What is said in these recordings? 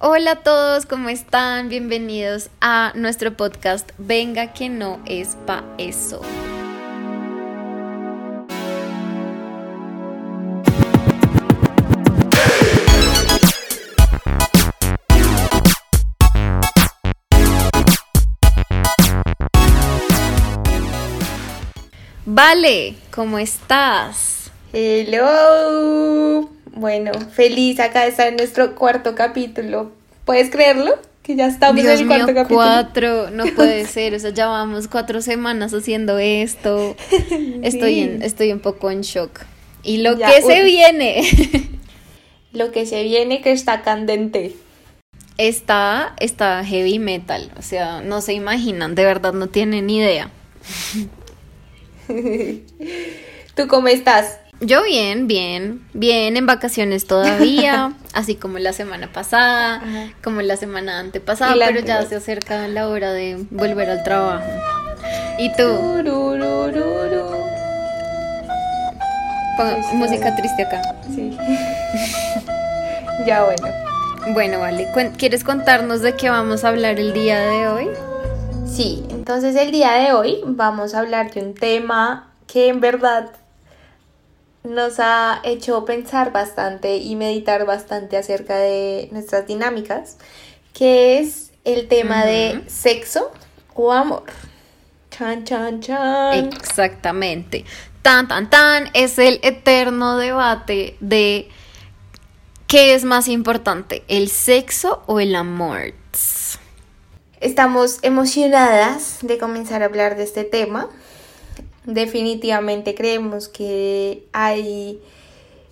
Hola a todos, ¿cómo están? Bienvenidos a nuestro podcast Venga que no es pa' eso. Vale, ¿cómo estás? Hello. Bueno, feliz acá de estar en nuestro cuarto capítulo. ¿Puedes creerlo? Que ya estamos Dios en el cuarto mío, capítulo. cuatro, no puede ser, o sea, ya vamos cuatro semanas haciendo esto. Estoy, en, estoy un poco en shock. Y lo Ya, que se viene Lo que se viene que está candente. está, está heavy metal, o sea, no se imaginan, de verdad no tienen ni idea. ¿Tú cómo estás? Yo bien, bien, bien, en vacaciones todavía, así como la semana pasada, Ajá. como la semana antepasada, la pero ya se acerca la hora de volver al trabajo. ¿Y tú? Tururururu. Pon Esto- música triste acá. Sí. ya bueno. Bueno, vale, ¿quieres contarnos de qué vamos a hablar el día de hoy? Sí, entonces el día de hoy vamos a hablar de un tema que en verdad nos ha hecho pensar bastante y meditar bastante acerca de nuestras dinámicas, que es el tema de sexo o amor. Chan, chan, chan. Exactamente. Tan, tan, tan, es el eterno debate de qué es más importante, el sexo o el amor. Estamos emocionadas de comenzar a hablar de este tema. Definitivamente creemos que hay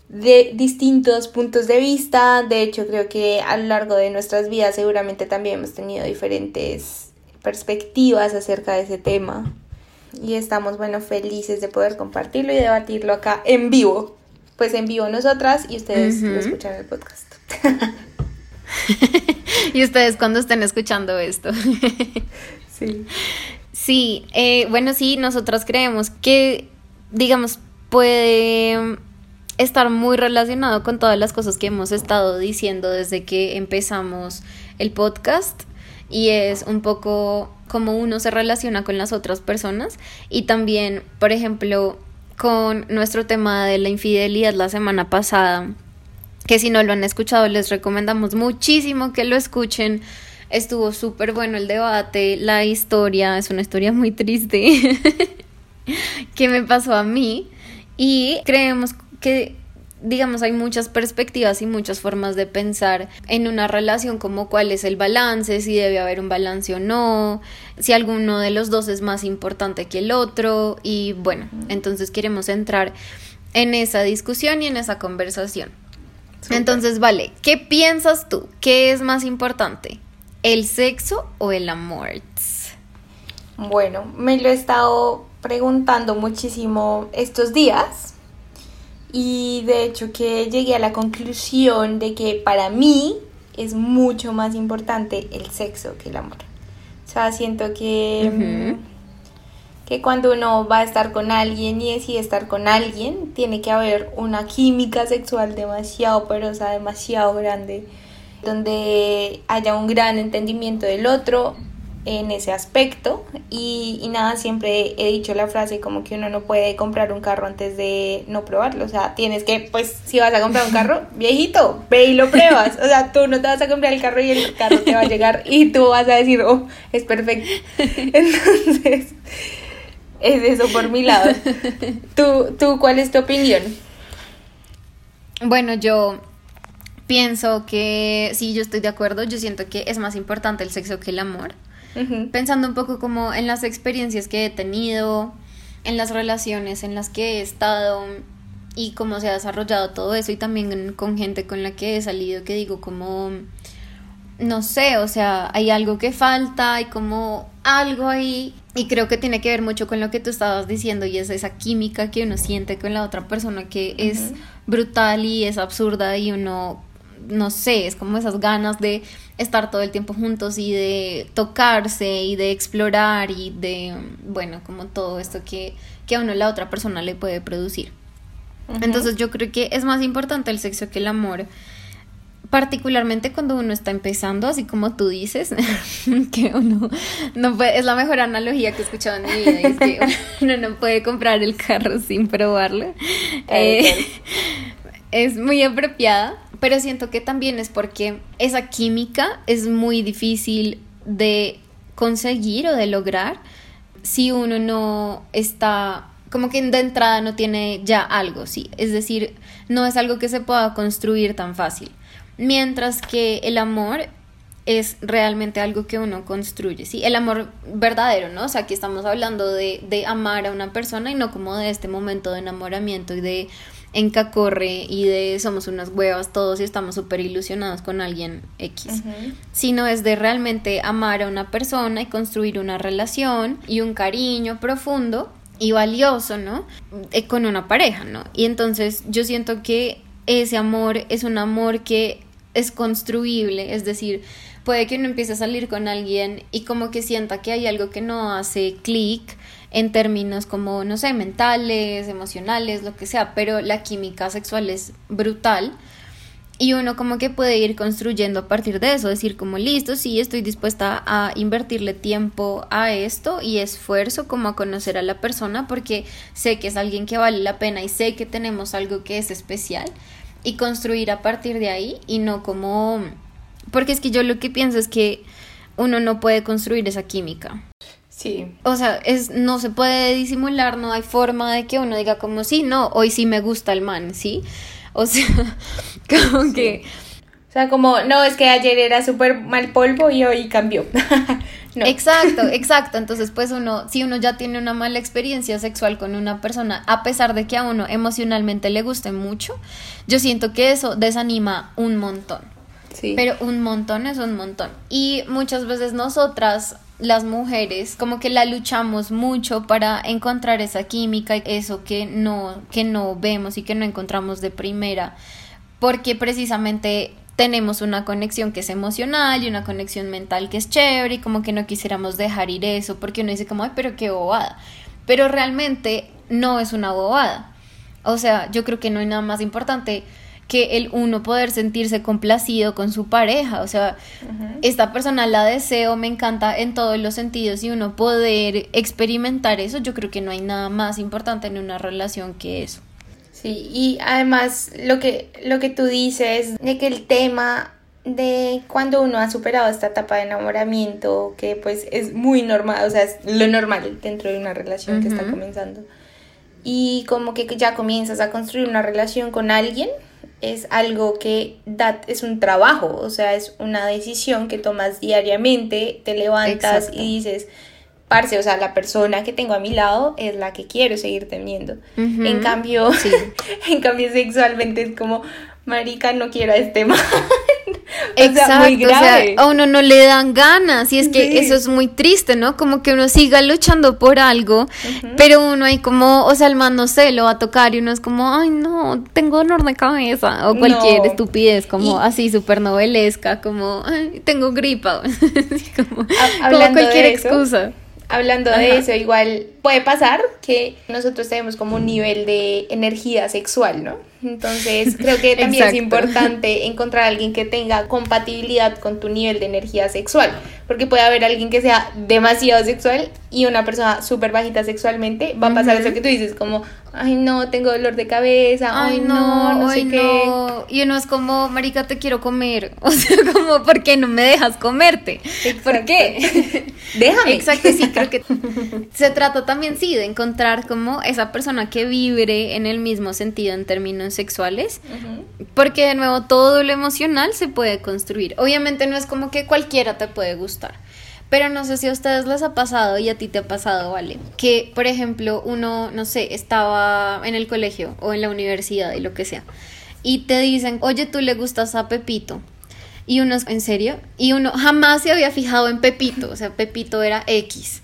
de distintos puntos de vista. De hecho, creo que a lo largo de nuestras vidas seguramente también hemos tenido diferentes perspectivas acerca de ese tema. Y estamos, bueno, felices de poder compartirlo y debatirlo acá en vivo. Pues en vivo nosotras y ustedes lo escuchan en el podcast. y ustedes cuando estén escuchando esto. Sí. Sí, eh, bueno, sí, nosotras creemos que, digamos, puede estar muy relacionado con todas las cosas que hemos estado diciendo desde que empezamos el podcast y es un poco cómo uno se relaciona con las otras personas y también, por ejemplo, con nuestro tema de la infidelidad la semana pasada, que si no lo han escuchado les recomendamos muchísimo que lo escuchen. Estuvo súper bueno el debate, la historia, es una historia muy triste que me pasó a mí y creemos que digamos hay muchas perspectivas y muchas formas de pensar en una relación como cuál es el balance, si debe haber un balance o no, si alguno de los dos es más importante que el otro y bueno, entonces queremos entrar en esa discusión y en esa conversación. Entonces, vale, ¿qué piensas tú? ¿Qué es más importante? ¿El sexo o el amor? Bueno, me lo he estado preguntando muchísimo estos días y de hecho que llegué a la conclusión de que para mí es mucho más importante el sexo que el amor. O sea, siento que, que cuando uno va a estar con alguien y decide estar con alguien, tiene que haber una química sexual demasiado poderosa, demasiado grande, donde haya un gran entendimiento del otro en ese aspecto y, y nada, siempre he dicho la frase como que uno no puede comprar un carro antes de no probarlo, o sea, tienes que, pues si vas a comprar un carro, viejito, ve y lo pruebas, o sea, tú no te vas a comprar el carro y el carro te va a llegar y tú vas a decir, oh, es perfecto. Entonces, es eso por mi lado. ¿Tú, tú cuál es tu opinión? Bueno, yo pienso que sí, yo estoy de acuerdo. Yo siento que es más importante el sexo que el amor. Pensando un poco como en las experiencias que he tenido, en las relaciones en las que he estado y cómo se ha desarrollado todo eso y también con gente con la que he salido que digo como no sé, o sea, hay algo que falta, hay como algo ahí y creo que tiene que ver mucho con lo que tú estabas diciendo y es esa química que uno siente con la otra persona que es brutal y es absurda y uno no sé, es como esas ganas de estar todo el tiempo juntos y de tocarse y de explorar y de, bueno, como todo esto que, que a uno la otra persona le puede producir. Ujú. Entonces yo creo que es más importante el sexo que el amor particularmente cuando uno está empezando, así como tú dices, que uno no puede, es la mejor analogía que he escuchado en mi vida, es que uno no puede comprar el carro sin probarlo. Eh, es muy apropiada, pero siento que también es porque esa química es muy difícil de conseguir o de lograr si uno no está como que de entrada no tiene ya algo, sí, es decir, no es algo que se pueda construir tan fácil. Mientras que el amor es realmente algo que uno construye, ¿sí? El amor verdadero, ¿no? O sea, aquí estamos hablando de, de amar a una persona y no como de este momento de enamoramiento y de encacorre y de somos unas huevas todos y estamos súper ilusionados con alguien X, sino es de realmente amar a una persona y construir una relación y un cariño profundo y valioso, ¿no? Eh, con una pareja, ¿no? Y entonces yo siento que ese amor es un amor que es construible, es decir, puede que uno empiece a salir con alguien y como que sienta que hay algo que no hace clic en términos como, no sé, mentales, emocionales, lo que sea, pero la química sexual es brutal y uno como que puede ir construyendo a partir de eso, decir como listo, sí, estoy dispuesta a invertirle tiempo a esto y esfuerzo como a conocer a la persona porque sé que es alguien que vale la pena y sé que tenemos algo que es especial y construir a partir de ahí y no como... Porque es que yo lo que pienso es que uno no puede construir esa química. Sí. O sea, es, no se puede disimular, no hay forma de que uno diga como sí, no, hoy sí me gusta el man, ¿sí? O sea, como que... O sea, como, no, es que ayer era súper mal polvo y hoy cambió. Exacto, exacto. Entonces, pues uno, si uno ya tiene una mala experiencia sexual con una persona, a pesar de que a uno emocionalmente le guste mucho, yo siento que eso desanima un montón. Sí. Pero un montón es un montón. Y muchas veces nosotras las mujeres como que la luchamos mucho para encontrar esa química, eso que no, que no vemos y que no encontramos de primera, porque precisamente tenemos una conexión que es emocional y una conexión mental que es chévere y como que no quisiéramos dejar ir eso porque uno dice como, ay, pero qué bobada. Pero realmente no es una bobada. O sea, yo creo que no hay nada más importante que el uno poder sentirse complacido con su pareja. O sea, esta persona la deseo, me encanta en todos los sentidos y uno poder experimentar eso, yo creo que no hay nada más importante en una relación que eso. Sí, y además lo que, lo que tú dices de que el tema de cuando uno ha superado esta etapa de enamoramiento, que pues es muy normal, o sea, es lo normal dentro de una relación que está comenzando, y como que ya comienzas a construir una relación con alguien, es algo que da, es un trabajo, o sea, es una decisión que tomas diariamente, te levantas y dices, parce, o sea, la persona que tengo a mi lado es la que quiero seguir teniendo. En cambio, en cambio sexualmente es como, marica, no quiero a este man. Exacto, o sea, a uno no le dan ganas y es que eso es muy triste, ¿no? Como que uno siga luchando por algo, pero uno hay como, o sea, el man no sé, lo va a tocar y uno es como, ay, no, tengo dolor de cabeza o cualquier estupidez, como así súper novelesca, como, ay, tengo gripa, como, como cualquier excusa. hablando de eso, igual puede pasar que nosotros tenemos como un nivel de energía sexual, ¿no? Entonces creo que también es importante encontrar a alguien que tenga compatibilidad con tu nivel de energía sexual, porque puede haber alguien que sea demasiado sexual y una persona súper bajita sexualmente, va a pasar eso que tú dices, como, ay no, tengo dolor de cabeza, ay, no, no, sé qué. Y uno es como, marica, te quiero comer, o sea, como, ¿por qué no me dejas comerte? ¿Por qué? Déjame. Exacto, sí, creo que se trata también, sí, de encontrar como esa persona que vibre en el mismo sentido en términos sexuales, porque de nuevo todo lo emocional se puede construir. Obviamente no es como que cualquiera te puede gustar, pero no sé si a ustedes les ha pasado y a ti te ha pasado, ¿vale? Que, por ejemplo, uno, no sé, estaba en el colegio o en la universidad y lo que sea, y te dicen, oye, tú le gustas a Pepito. Y uno, ¿en serio? Y uno jamás se había fijado en Pepito, o sea, Pepito era X.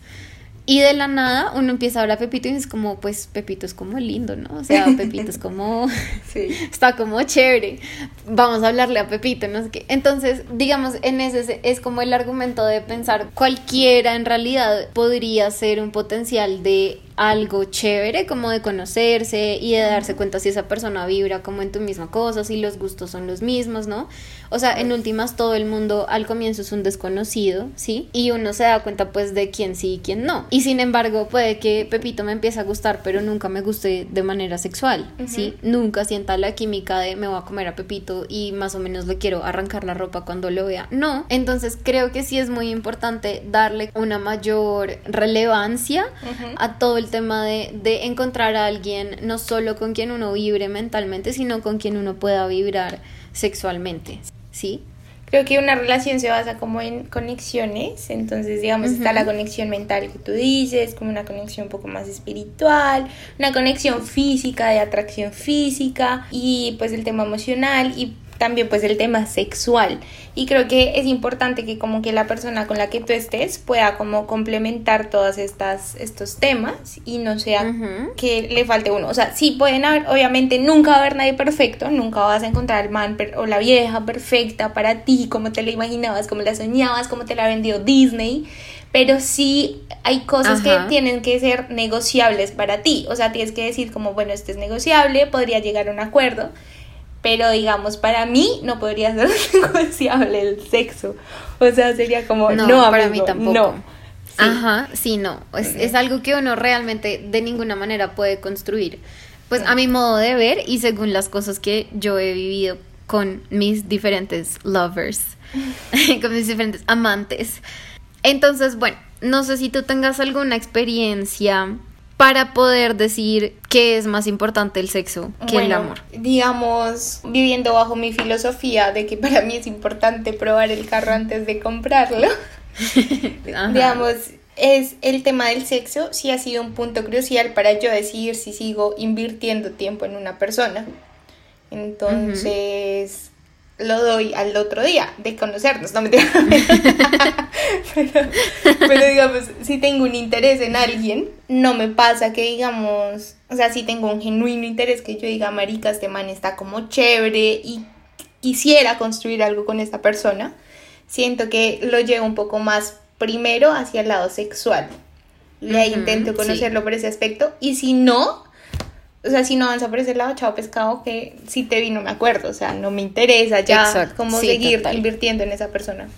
Y de la nada uno empieza a hablar a Pepito y es como, pues Pepito es como lindo, ¿no? O sea, Pepito es como, sí. está como chévere, vamos a hablarle a Pepito, no sé qué. Entonces, digamos, en ese es como el argumento de pensar, cualquiera en realidad podría ser un potencial de algo chévere como de conocerse y de darse cuenta si esa persona vibra como en tu misma cosa, si los gustos son los mismos, ¿no? O sea, en últimas todo el mundo al comienzo es un desconocido, ¿sí? Y uno se da cuenta pues de quién sí y quién no. Y sin embargo puede que Pepito me empiece a gustar, pero nunca me guste de manera sexual, ¿sí? Nunca sienta la química de me voy a comer a Pepito y más o menos le quiero arrancar la ropa cuando lo vea. No, entonces creo que sí es muy importante darle una mayor relevancia a todo el tema de, de encontrar a alguien no solo con quien uno vibre mentalmente, sino con quien uno pueda vibrar sexualmente. ¿sí? Creo que una relación se basa como en conexiones, entonces digamos está la conexión mental que tú dices, como una conexión un poco más espiritual, una conexión física, de atracción física y pues el tema emocional y también pues el tema sexual. Y creo que es importante que como que la persona con la que tú estés pueda como complementar todas estas estos temas y no sea que le falte uno. O sea sí pueden haber obviamente nunca va a haber nadie perfecto nunca vas a encontrar el man o la vieja perfecta para ti como te la imaginabas como la soñabas como te la vendió Disney pero sí hay cosas que tienen que ser negociables para ti. O sea tienes que decir como bueno esto es negociable podría llegar a un acuerdo pero digamos, para mí no podría ser negociable el sexo. O sea, sería como, no, para mí tampoco. No. Ajá, sí, no. Es, es, algo que uno realmente de ninguna manera puede construir. Pues a mi modo de ver y según las cosas que yo he vivido con mis diferentes lovers, con mis diferentes amantes. Entonces, bueno, no sé si tú tengas alguna experiencia para poder decir qué es más importante el sexo que el amor. Digamos, viviendo bajo mi filosofía de que para mí es importante probar el carro antes de comprarlo. digamos, es el tema del sexo sí ha sido un punto crucial para yo decidir si sigo invirtiendo tiempo en una persona. Entonces, lo doy al otro día de conocernos, no me pero, pero digamos, si tengo un interés en alguien, no me pasa que digamos, o sea, si tengo un genuino interés que yo diga, marica, este man está como chévere y quisiera construir algo con esta persona, siento que lo llevo un poco más primero hacia el lado sexual. Y ahí intento conocerlo por ese aspecto. Y si no, o sea, si no avanza por ese lado, chao pescado, que si te vi no me acuerdo, o sea, no me interesa ya cómo seguir invirtiendo en esa persona.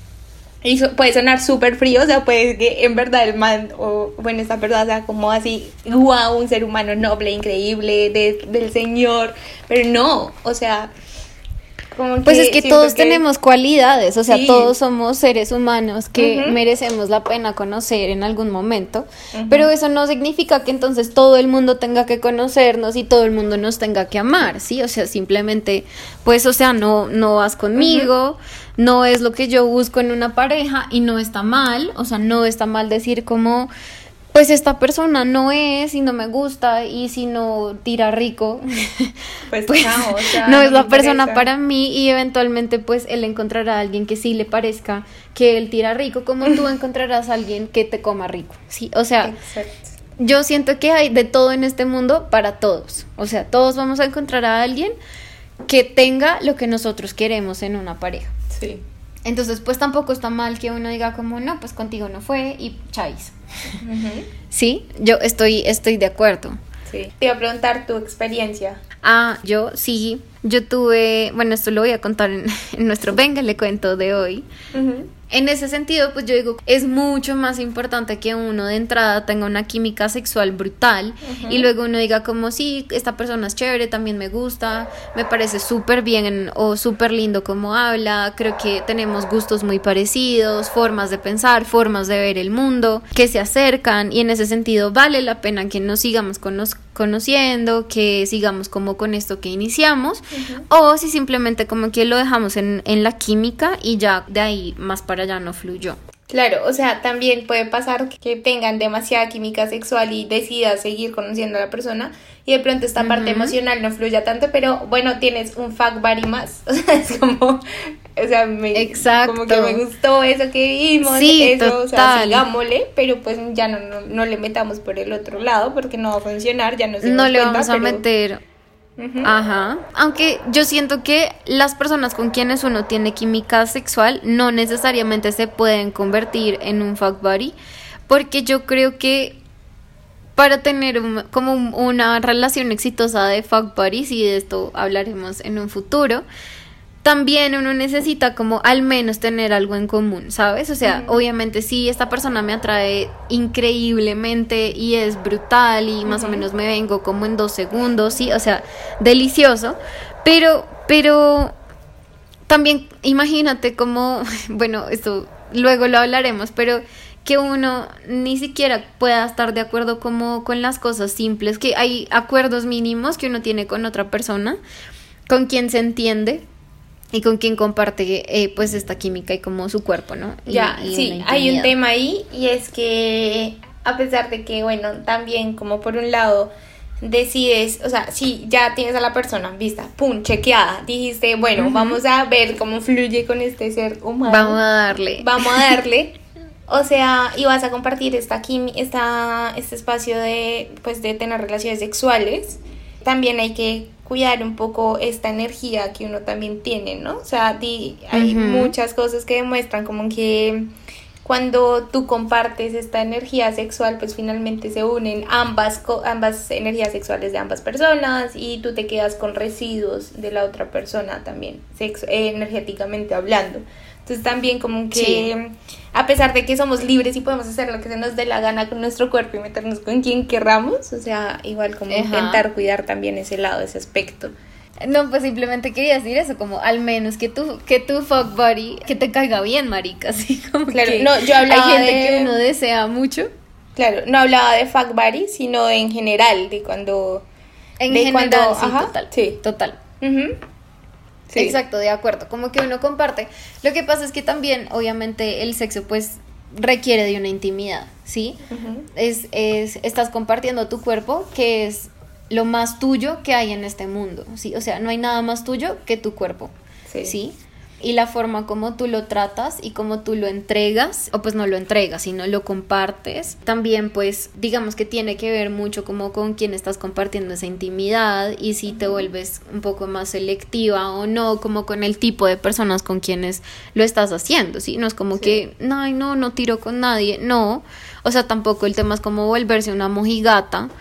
Y puede sonar súper frío, o sea, puede que en verdad el man, o bueno, esta persona sea como así, wow, un ser humano noble, increíble, del Señor, pero no, o sea, pues es que todos tenemos cualidades, o sea, todos somos seres humanos que merecemos la pena conocer en algún momento, pero eso no significa que entonces todo el mundo tenga que conocernos y todo el mundo nos tenga que amar, ¿sí? O sea, simplemente, pues, o sea, no, no vas conmigo, no es lo que yo busco en una pareja y no está mal, o sea, no está mal decir como pues esta persona no es y no me gusta y si no tira rico, pues, pues no, es la persona para mí y eventualmente pues él encontrará a alguien que sí le parezca que él tira rico como tú encontrarás a alguien que te coma rico, sí, o sea, yo siento que hay de todo en este mundo para todos, o sea, todos vamos a encontrar a alguien que tenga lo que nosotros queremos en una pareja. Sí. Entonces, pues tampoco está mal que uno diga como, no, pues contigo no fue y chais. Sí, yo estoy, estoy de acuerdo. Sí. Te iba a preguntar tu experiencia. Ah, yo sí. Yo tuve, bueno, esto lo voy a contar en, nuestro Venga, le cuento de hoy en ese sentido, pues yo digo, es mucho más importante que uno de entrada tenga una química sexual brutal y luego uno diga como, sí, esta persona es chévere, también me gusta, me parece súper bien o súper lindo como habla, creo que tenemos gustos muy parecidos, formas de pensar, formas de ver el mundo, que se acercan y en ese sentido vale la pena que nos sigamos conociendo, que sigamos como con esto que iniciamos o si simplemente como que lo dejamos en, en la química y ya de ahí más para ya no fluyó. Claro, o sea, también puede pasar que tengan demasiada química sexual y decidas seguir conociendo a la persona y de pronto esta parte emocional no fluya tanto, pero bueno, tienes un fuck buddy más. O sea, es como, o sea, me, como que me gustó eso que vimos, eso, o sea, sigámosle, pero pues ya no, no, le metamos por el otro lado porque no va a funcionar, ya no se No le vamos a meter Ajá. Aunque yo siento que las personas con quienes uno tiene química sexual no necesariamente se pueden convertir en un fuck buddy, porque yo creo que para tener como una relación exitosa de fuck buddies y de esto hablaremos en un futuro también uno necesita como al menos tener algo en común, ¿sabes? O sea, obviamente sí, esta persona me atrae increíblemente y es brutal y más o menos me vengo como en dos segundos, sí, o sea, delicioso, pero, pero también imagínate como, bueno, esto luego lo hablaremos, pero que uno ni siquiera pueda estar de acuerdo como con las cosas simples, que hay acuerdos mínimos que uno tiene con otra persona, con quien se entiende, y con quien comparte eh, pues esta química y como su cuerpo, ¿no? ya, sí, hay un tema ahí y es que a pesar de que, bueno, también como por un lado decides, o sea, si ya tienes a la persona vista, pum, chequeada, dijiste, bueno, vamos a ver cómo fluye con este ser humano. Vamos a darle. Vamos a darle. O sea, y vas a compartir esta, esta este espacio de, pues, de tener relaciones sexuales. También hay que cuidar un poco esta energía que uno también tiene, ¿no? O sea, hay muchas cosas que demuestran como que cuando tú compartes esta energía sexual, pues finalmente se unen ambas, ambas energías sexuales de ambas personas y tú te quedas con residuos de la otra persona también, energéticamente hablando. Entonces también como que a pesar de que somos libres y podemos hacer lo que se nos dé la gana con nuestro cuerpo y meternos con quien querramos, o sea, igual como intentar cuidar también ese lado, ese aspecto. No, pues simplemente quería decir eso, como al menos que tu, que tu fuck body, que te caiga bien, marica, así como claro, no, yo hablaba hay gente que uno desea mucho. Claro, no hablaba de fuck body, sino en general, de cuando... En general, sí, total. Sí. Total. Exacto, de acuerdo. Como que uno comparte. Lo que pasa es que también, obviamente, el sexo, pues, requiere de una intimidad, ¿sí? es, es, estás compartiendo tu cuerpo, que es lo más tuyo que hay en este mundo, ¿sí? O sea, no hay nada más tuyo que tu cuerpo, ¿sí? ¿sí? Y la forma como tú lo tratas y como tú lo entregas, o pues no lo entregas, sino lo compartes, también pues digamos que tiene que ver mucho como con quién estás compartiendo esa intimidad y si te vuelves un poco más selectiva o no, como con el tipo de personas con quienes lo estás haciendo, ¿sí? No es como que, ay, no, no tiro con nadie, no, o sea, tampoco el tema es como volverse una mojigata.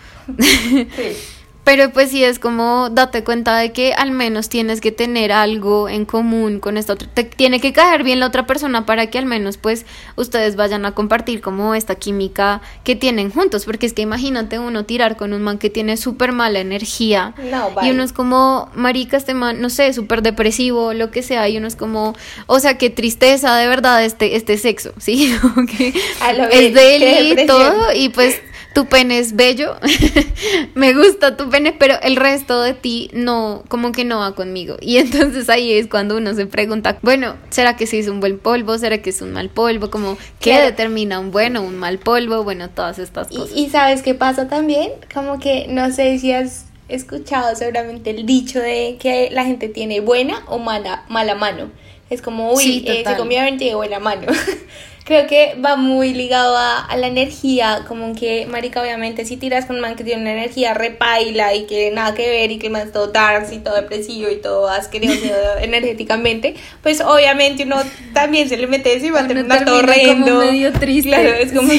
Sí. Pero pues sí es como date cuenta de que al menos tienes que tener algo en común con esta otra. Te tiene que caer bien la otra persona para que al menos pues ustedes vayan a compartir como esta química que tienen juntos. Porque es que imagínate uno tirar con un man que tiene súper mala energía. y uno es como, marica, este man, no sé, súper depresivo, lo que sea. Y uno es como, o sea, qué tristeza de verdad este, este sexo, ¿sí? es de él y todo. Y pues tu pene es bello, me gusta tu pene, pero el resto de ti no, como que no va conmigo. Y entonces ahí es cuando uno se pregunta, bueno, ¿será que sí es un buen polvo? ¿Será que es un mal polvo? Como, ¿qué determina un bueno o un mal polvo? Bueno, todas estas cosas. Y, sabes qué pasa también, como que no sé si has escuchado seguramente el dicho de que la gente tiene buena o mala, mala mano. Es como, uy, eh, se comió 20 de buena mano. creo que va muy ligado a, la energía, como que, marica, obviamente, si tiras con un man que tiene una energía repaila y que nada que ver y que más todo dark y todo depresivo y todo asqueroso energéticamente, pues obviamente uno también se le mete eso y va a terminar todo medio triste. Claro, es como...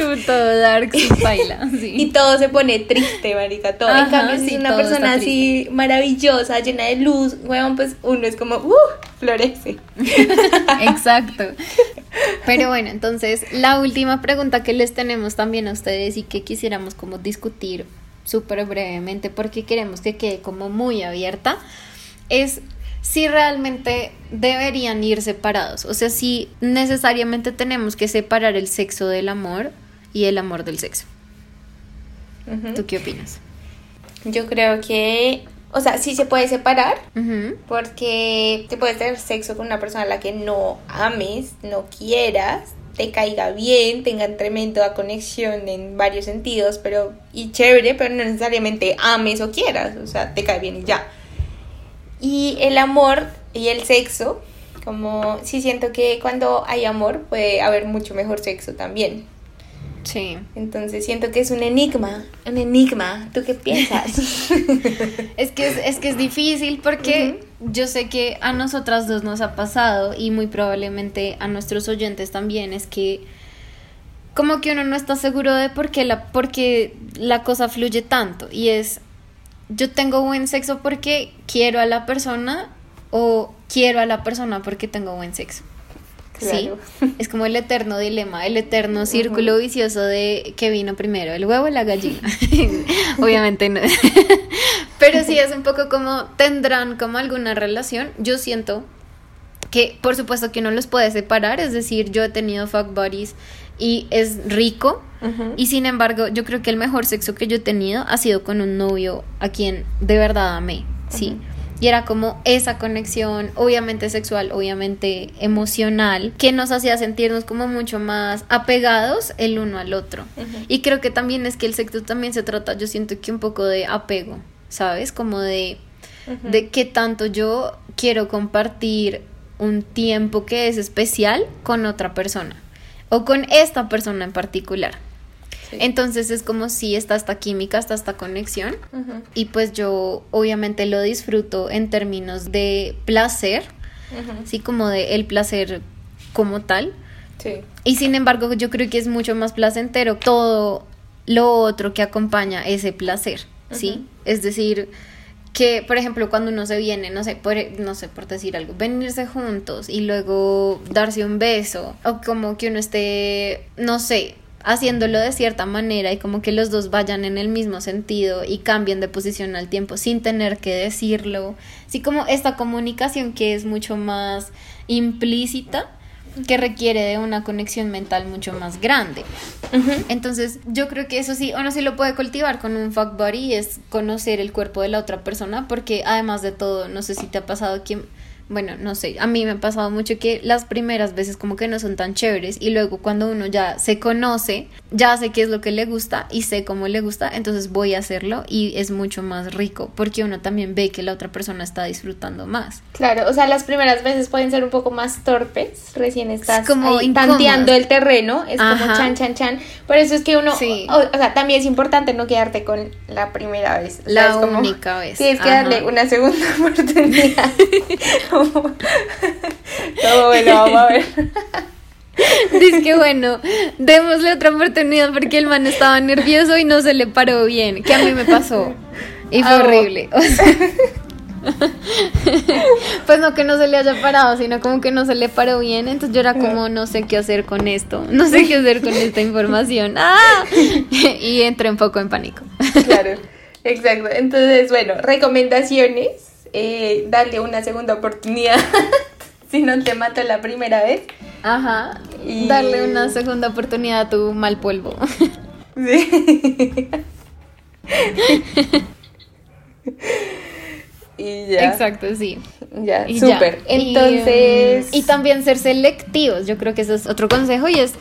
como todo dark y baila, Y todo se pone triste, marica, todo. en cambio, si una persona así maravillosa, llena de luz, weón, pues uno es como, uh, florece. Exacto. Pero bueno, entonces la última pregunta que les tenemos también a ustedes y que quisiéramos como discutir súper brevemente porque queremos que quede como muy abierta es si realmente deberían ir separados, o sea, si necesariamente tenemos que separar el sexo del amor y el amor del sexo. ¿Tú qué opinas? Yo creo que o sea, sí se puede separar porque te puedes tener sexo con una persona a la que no ames, no quieras, te caiga bien, tengan tremenda conexión en varios sentidos, pero y chévere, pero no necesariamente ames o quieras, o sea, te cae bien y ya. Y el amor y el sexo, como sí siento que cuando hay amor puede haber mucho mejor sexo también. Sí. Entonces siento que es un enigma, un enigma. ¿Tú qué piensas? es, que es, que es difícil porque yo sé que a nosotras dos nos ha pasado y muy probablemente a nuestros oyentes también es que como que uno no está seguro de por qué la, porque la cosa fluye tanto. Y es, yo tengo buen sexo porque quiero a la persona o quiero a la persona porque tengo buen sexo. Sí, es como el eterno dilema, el eterno círculo vicioso de que vino primero, el huevo o la gallina. Obviamente no. Pero sí es un poco como tendrán como alguna relación. Yo siento que por supuesto que no los puede separar, es decir, yo he tenido fuck buddies y es rico y sin embargo yo creo que el mejor sexo que yo he tenido ha sido con un novio a quien de verdad amé, ¿sí? Y era como esa conexión, obviamente sexual, obviamente emocional, que nos hacía sentirnos como mucho más apegados el uno al otro. Y creo que también es que el sexo también se trata, yo siento que un poco de apego, ¿sabes? Como de, de qué tanto yo quiero compartir un tiempo que es especial con otra persona o con esta persona en particular. Entonces es como si está esta química, está esta conexión. Y pues yo obviamente lo disfruto en términos de placer, así como de el placer como tal. Y sin embargo yo creo que es mucho más placentero todo lo otro que acompaña ese placer, ¿sí? Es decir, que por ejemplo cuando uno se viene, no sé, por, no sé, por decir algo, venirse juntos y luego darse un beso o como que uno esté, no sé, haciéndolo de cierta manera y como que los dos vayan en el mismo sentido y cambien de posición al tiempo sin tener que decirlo. Así como esta comunicación que es mucho más implícita que requiere de una conexión mental mucho más grande. Entonces, yo creo que eso sí, uno sí lo puede cultivar con un fuck buddy, es conocer el cuerpo de la otra persona, porque además de todo, no sé si te ha pasado que bueno, no sé, a mí me ha pasado mucho que las primeras veces como que no son tan chéveres y luego cuando uno ya se conoce, ya sé qué es lo que le gusta y sé cómo le gusta, entonces voy a hacerlo y es mucho más rico porque uno también ve que la otra persona está disfrutando más. Claro, o sea, las primeras veces pueden ser un poco más torpes, recién estás como tanteando el terreno, es como chan, chan, chan, por eso es que uno, o, sea, también es importante no quedarte con la primera vez. la única vez. Tienes que darle una segunda oportunidad. no, bueno, vamos a ver. Dice que bueno, démosle otra oportunidad porque el man estaba nervioso y no se le paró bien, que a mí me pasó. Y fue ah, horrible. pues no que no se le haya parado, sino como que no se le paró bien. Entonces yo era como, no sé qué hacer con esto, no sé qué hacer con esta información. ¡Ah! Y entré un poco en pánico. Claro, exacto. Entonces, bueno, recomendaciones eh, darle una segunda oportunidad si no te mata la primera vez. Ajá. Y... Darle una segunda oportunidad a tu mal polvo. Sí. y ya. Exacto, sí. Ya, súper. Entonces. y también ser selectivos. Yo creo que ese es otro consejo y es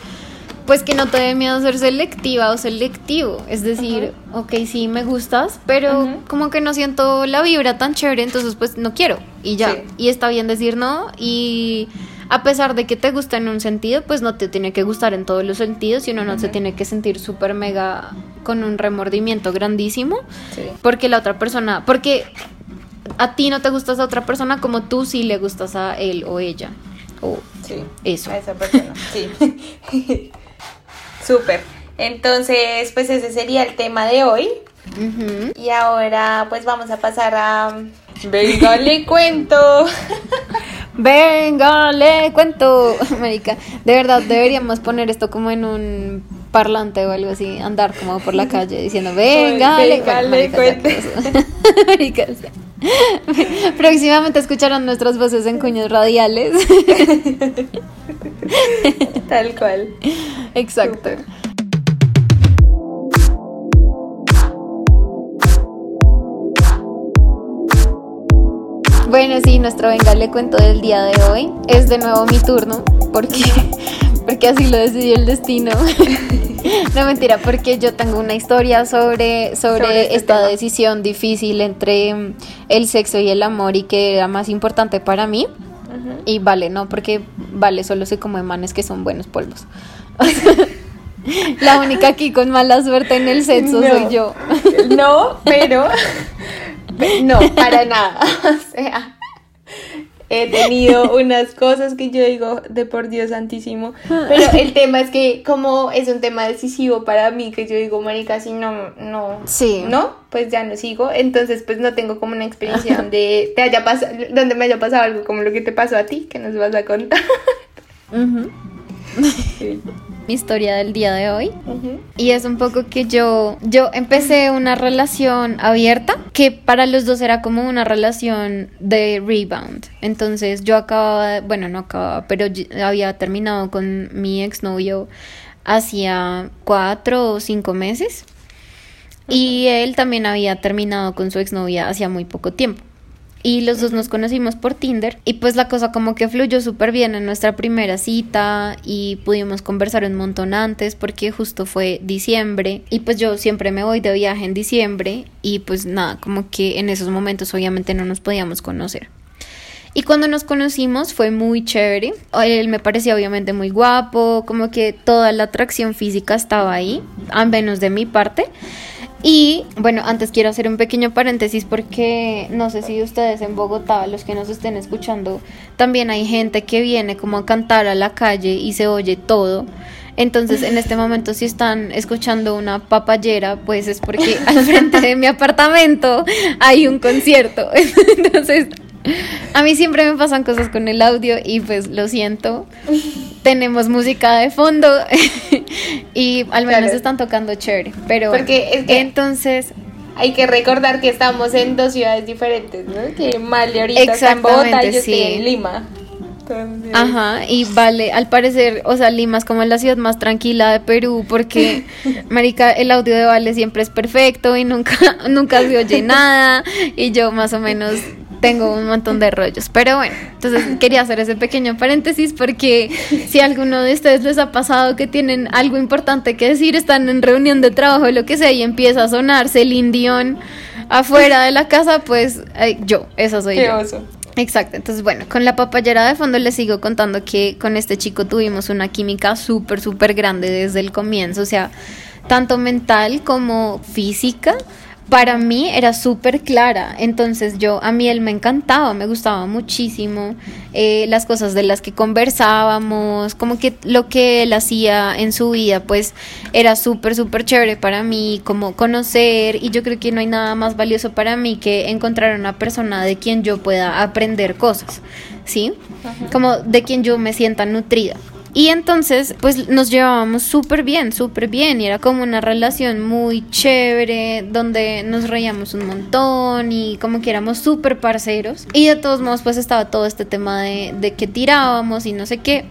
pues que no te dé miedo ser selectiva o selectivo. Es decir, ok, sí me gustas, pero como que no siento la vibra tan chévere, entonces pues no quiero y ya. Y está bien decir no y a pesar de que te gusta en un sentido, pues no te tiene que gustar en todos los sentidos y uno no se tiene que sentir súper mega con un remordimiento grandísimo porque la otra persona, porque a ti no te gustas a otra persona como tú sí le gustas a él o ella. O sí, eso. A esa persona, sí. Súper. Entonces, pues ese sería el tema de hoy. Y ahora pues vamos a pasar a... Venga, le cuento. Venga, le cuento. América, de verdad deberíamos poner esto como en un parlante o algo así, andar como por la calle diciendo, venga, venga le, cuento. Próximamente escucharán nuestras voces en cuños radiales. Tal cual. Exacto. Bueno, sí, nuestro venga le cuento del día de hoy. Es de nuevo mi turno, porque, porque así lo decidió el destino. no mentira, porque yo tengo una historia sobre, sobre, este esta decisión difícil entre el sexo y el amor y que era más importante para mí. Y vale, no, porque vale, solo sé como manes que son buenos polvos. La única aquí con mala suerte en el sexo soy yo. No, pero no, para nada. O sea, he tenido unas cosas que yo digo de por Dios santísimo. Pero el tema es que como es un tema decisivo para mí, que yo digo, marica, si no, no, Sí. no, pues ya no sigo. Entonces, pues no tengo como una experiencia donde te haya pasado, donde me haya pasado algo como lo que te pasó a ti, que nos vas a contar. Ujú. Mi historia del día de hoy. Y es un poco que yo, yo empecé una relación abierta que para los dos era como una relación de rebound. Entonces yo acababa, bueno, no acababa, pero había terminado con mi exnovio hacía cuatro o cinco meses. Y él también había terminado con su exnovia hacía muy poco tiempo. Y los dos nos conocimos por Tinder y pues la cosa como que fluyó súper bien en nuestra primera cita y pudimos conversar un montón antes porque justo fue diciembre y pues yo siempre me voy de viaje en diciembre y pues nada, como que en esos momentos obviamente no nos podíamos conocer. Y cuando nos conocimos fue muy chévere. Él me parecía obviamente muy guapo, como que toda la atracción física estaba ahí, al menos de mi parte. Y bueno, antes quiero hacer un pequeño paréntesis porque no sé si ustedes en Bogotá, los que nos estén escuchando, también hay gente que viene como a cantar a la calle y se oye todo. Entonces, en este momento, si están escuchando una papayera, pues es porque al frente de mi apartamento hay un concierto. Entonces, a mí siempre me pasan cosas con el audio y pues lo siento. Tenemos música de fondo y al menos Claro. están tocando chévere. Pero Porque es que- entonces, Hay que recordar que estamos en dos ciudades diferentes, ¿no? Que Male ahorita está en Bogotá y yo estoy en Lima. Entonces, ajá, y vale, al parecer, o sea, Lima es como la ciudad más tranquila de Perú porque, marica, el audio de Vale siempre es perfecto y nunca, nunca se oye nada y yo más o menos tengo un montón de rollos. Pero bueno, entonces quería hacer ese pequeño paréntesis porque si a alguno de ustedes les ha pasado que tienen algo importante que decir, están en reunión de trabajo o lo que sea y empieza a sonarse el indión afuera de la casa, pues ay, yo, esa soy Qué yo. oso. Exacto, entonces bueno, con la papayera de fondo les sigo contando que con este chico tuvimos una química súper, súper grande desde el comienzo, o sea, tanto mental como física. Para mí era súper clara, entonces yo, a mí él me encantaba, me gustaba muchísimo eh, las cosas de las que conversábamos, como que lo que él hacía en su vida, pues era súper, súper chévere para mí, como conocer, y yo creo que no hay nada más valioso para mí que encontrar una persona de quien yo pueda aprender cosas, ¿sí? Como de quien yo me sienta nutrida. Y entonces, pues nos llevábamos súper bien, súper bien. Y era como una relación muy chévere, donde nos reíamos un montón y como que éramos súper parceros. Y de todos modos, pues estaba todo este tema de, de que tirábamos y no sé qué.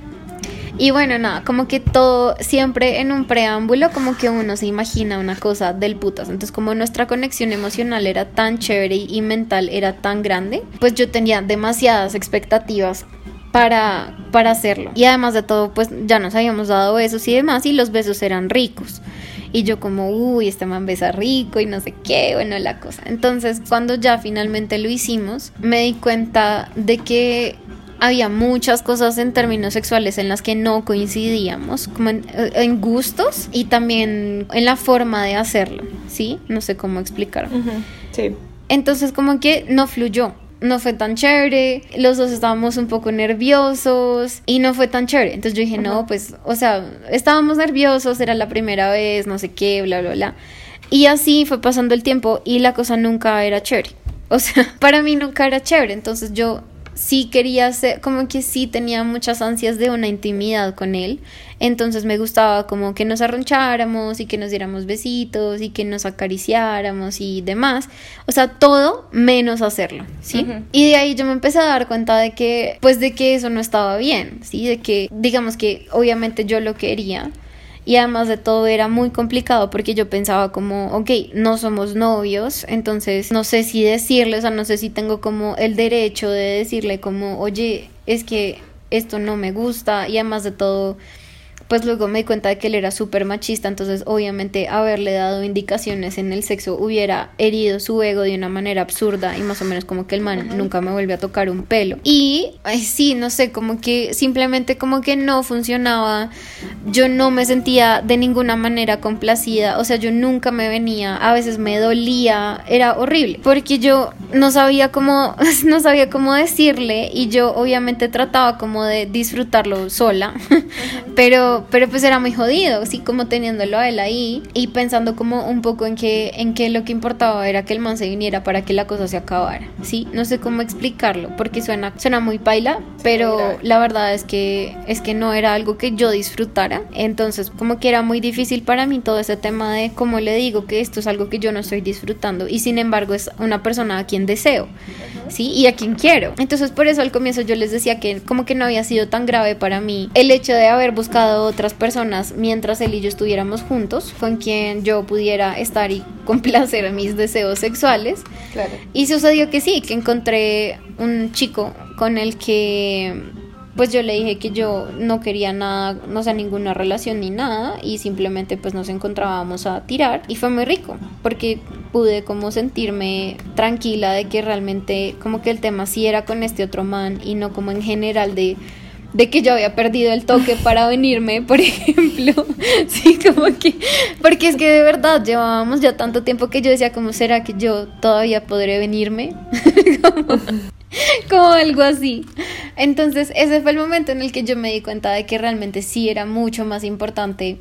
Y bueno, nada, como que todo, siempre en un preámbulo, como que uno se imagina una cosa del putas. Entonces, como nuestra conexión emocional era tan chévere y, mental era tan grande, pues yo tenía demasiadas expectativas para, para hacerlo. Y además de todo, pues ya nos habíamos dado besos y demás, y los besos eran ricos. Y yo como, uy, este man besa rico y no sé qué, bueno, la cosa. Entonces, cuando ya finalmente lo hicimos, me di cuenta de que había muchas cosas en términos sexuales en las que no coincidíamos, como en, en gustos y también en la forma de hacerlo, ¿sí? No sé cómo explicarlo. Sí. Entonces como que no fluyó. No fue tan chévere, los dos estábamos un poco nerviosos y no fue tan chévere. Entonces yo dije, no, pues, o sea, estábamos nerviosos, era la primera vez, no sé qué, bla, bla, bla. Y así fue pasando el tiempo y la cosa nunca era chévere. O sea, para mí nunca era chévere. Entonces yo sí quería ser, como que sí tenía muchas ansias de una intimidad con él. Entonces me gustaba como que nos arroncháramos y que nos diéramos besitos y que nos acariciáramos y demás. O sea, todo menos hacerlo, ¿sí? Y de ahí yo me empecé a dar cuenta de que, pues de que eso no estaba bien, ¿sí? De que, digamos que obviamente yo lo quería. Y además de todo era muy complicado porque yo pensaba como, ok, no somos novios, entonces no sé si decirle, o sea, no sé si tengo como el derecho de decirle como, oye, es que esto no me gusta y además de todo, pues luego me di cuenta de que él era súper machista, entonces obviamente haberle dado indicaciones en el sexo hubiera herido su ego de una manera absurda y más o menos como que el man nunca me vuelve a tocar un pelo. Y ay, sí, no sé, como que simplemente como que no funcionaba yo no me sentía de ninguna manera complacida, o sea, yo nunca me venía, a veces me dolía, era horrible, porque yo no sabía cómo, no sabía cómo decirle y yo obviamente trataba como de disfrutarlo sola, pero, pero pues era muy jodido, así como teniéndolo a él ahí y pensando como un poco en que, en que lo que importaba era que el man se viniera para que la cosa se acabara, ¿sí? No sé cómo explicarlo, porque suena, suena muy paila, pero la verdad es que, es que no era algo que yo disfrutara, entonces como que era muy difícil para mí todo ese tema de cómo le digo que esto es algo que yo no estoy disfrutando y sin embargo es una persona a quien deseo, ¿sí? Y a quien quiero. Entonces por eso al comienzo yo les decía que como que no había sido tan grave para mí el hecho de haber buscado otras personas mientras él y yo estuviéramos juntos, con quien yo pudiera estar y complacer mis deseos sexuales. Y sucedió que sí, que encontré un chico con el que pues yo le dije que yo no quería nada, no sé, ninguna relación ni nada y simplemente pues nos encontrábamos a tirar y fue muy rico porque pude como sentirme tranquila de que realmente como que el tema sí era con este otro man y no como en general de de que yo había perdido el toque para venirme, por ejemplo. Sí, como que, porque es que de verdad llevábamos ya tanto tiempo que yo decía, ¿cómo será que yo todavía podré venirme? como, algo así. Entonces, ese fue el momento en el que yo me di cuenta de que realmente sí era mucho más importante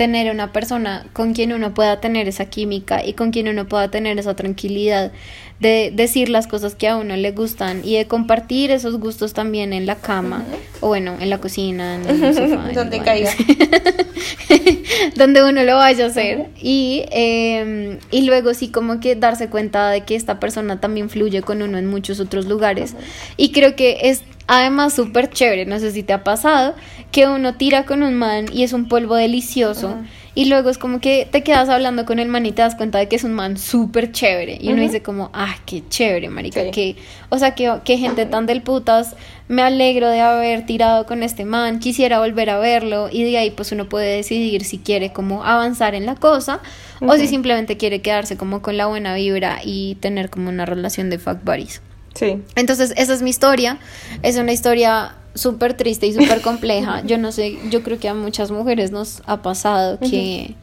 tener una persona con quien uno pueda tener esa química y con quien uno pueda tener esa tranquilidad de decir las cosas que a uno le gustan y de compartir esos gustos también en la cama o bueno, en la cocina, en el sofá. Donde caiga. Donde uno lo vaya a hacer. Y, em, y luego sí como que darse cuenta de que esta persona también fluye con uno en muchos otros lugares. Y creo que es además súper chévere, no sé si te ha pasado, que uno tira con un man y es un polvo delicioso. Y luego es como que te quedas hablando con el man y te das cuenta de que es un man súper chévere. Y uno dice como, ah, qué chévere, marica. Que, o sea, que, qué gente tan del putas. Me alegro de haber tirado con este man. Quisiera volver a verlo. Y de ahí pues uno puede decidir si quiere como avanzar en la cosa. O si simplemente quiere quedarse como con la buena vibra y tener como una relación de fuck buddies. Sí. Entonces, esa es mi historia. Es una historia súper triste y súper compleja. Yo no sé, yo creo que a muchas mujeres nos ha pasado que,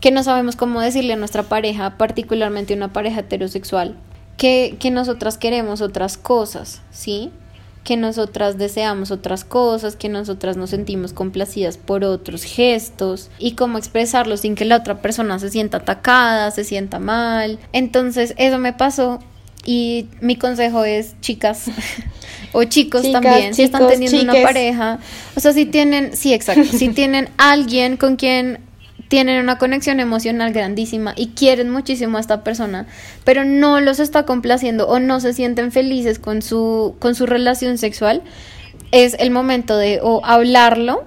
que no sabemos cómo decirle a nuestra pareja, particularmente una pareja heterosexual, que, que nosotras queremos otras cosas, ¿sí? que nosotras deseamos otras cosas, que nosotras nos sentimos complacidas por otros gestos y cómo expresarlo sin que la otra persona se sienta atacada, se sienta mal. Entonces eso me pasó y mi consejo es, chicas, o chicos también, si están teniendo una pareja, o sea, si tienen, sí, exacto, si tienen alguien con quien tienen una conexión emocional grandísima y quieren muchísimo a esta persona, pero no los está complaciendo o no se sienten felices con su, con su relación sexual, es el momento de o hablarlo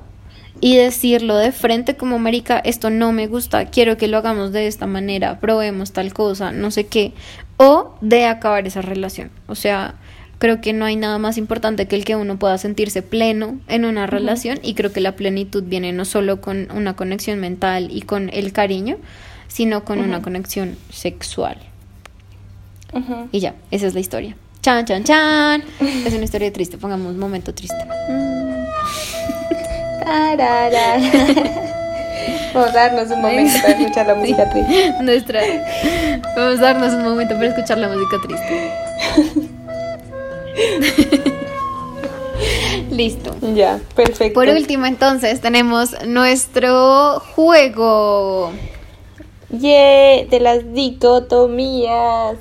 y decirlo de frente como marica, esto no me gusta, quiero que lo hagamos de esta manera, probemos tal cosa, no sé qué, o de acabar esa relación. O sea, creo que no hay nada más importante que el que uno pueda sentirse pleno en una relación y creo que la plenitud viene no solo con una conexión mental y con el cariño, sino con una conexión sexual. Y ya, esa es la historia. Chan, chan, chan. es una historia triste, pongamos un momento triste. Vamos a darnos un momento para escuchar la música triste. Nuestra. Vamos a darnos un momento para escuchar la música triste. Listo. Ya, perfecto. Por último, entonces, tenemos nuestro juego. Yeah, de las dicotomías.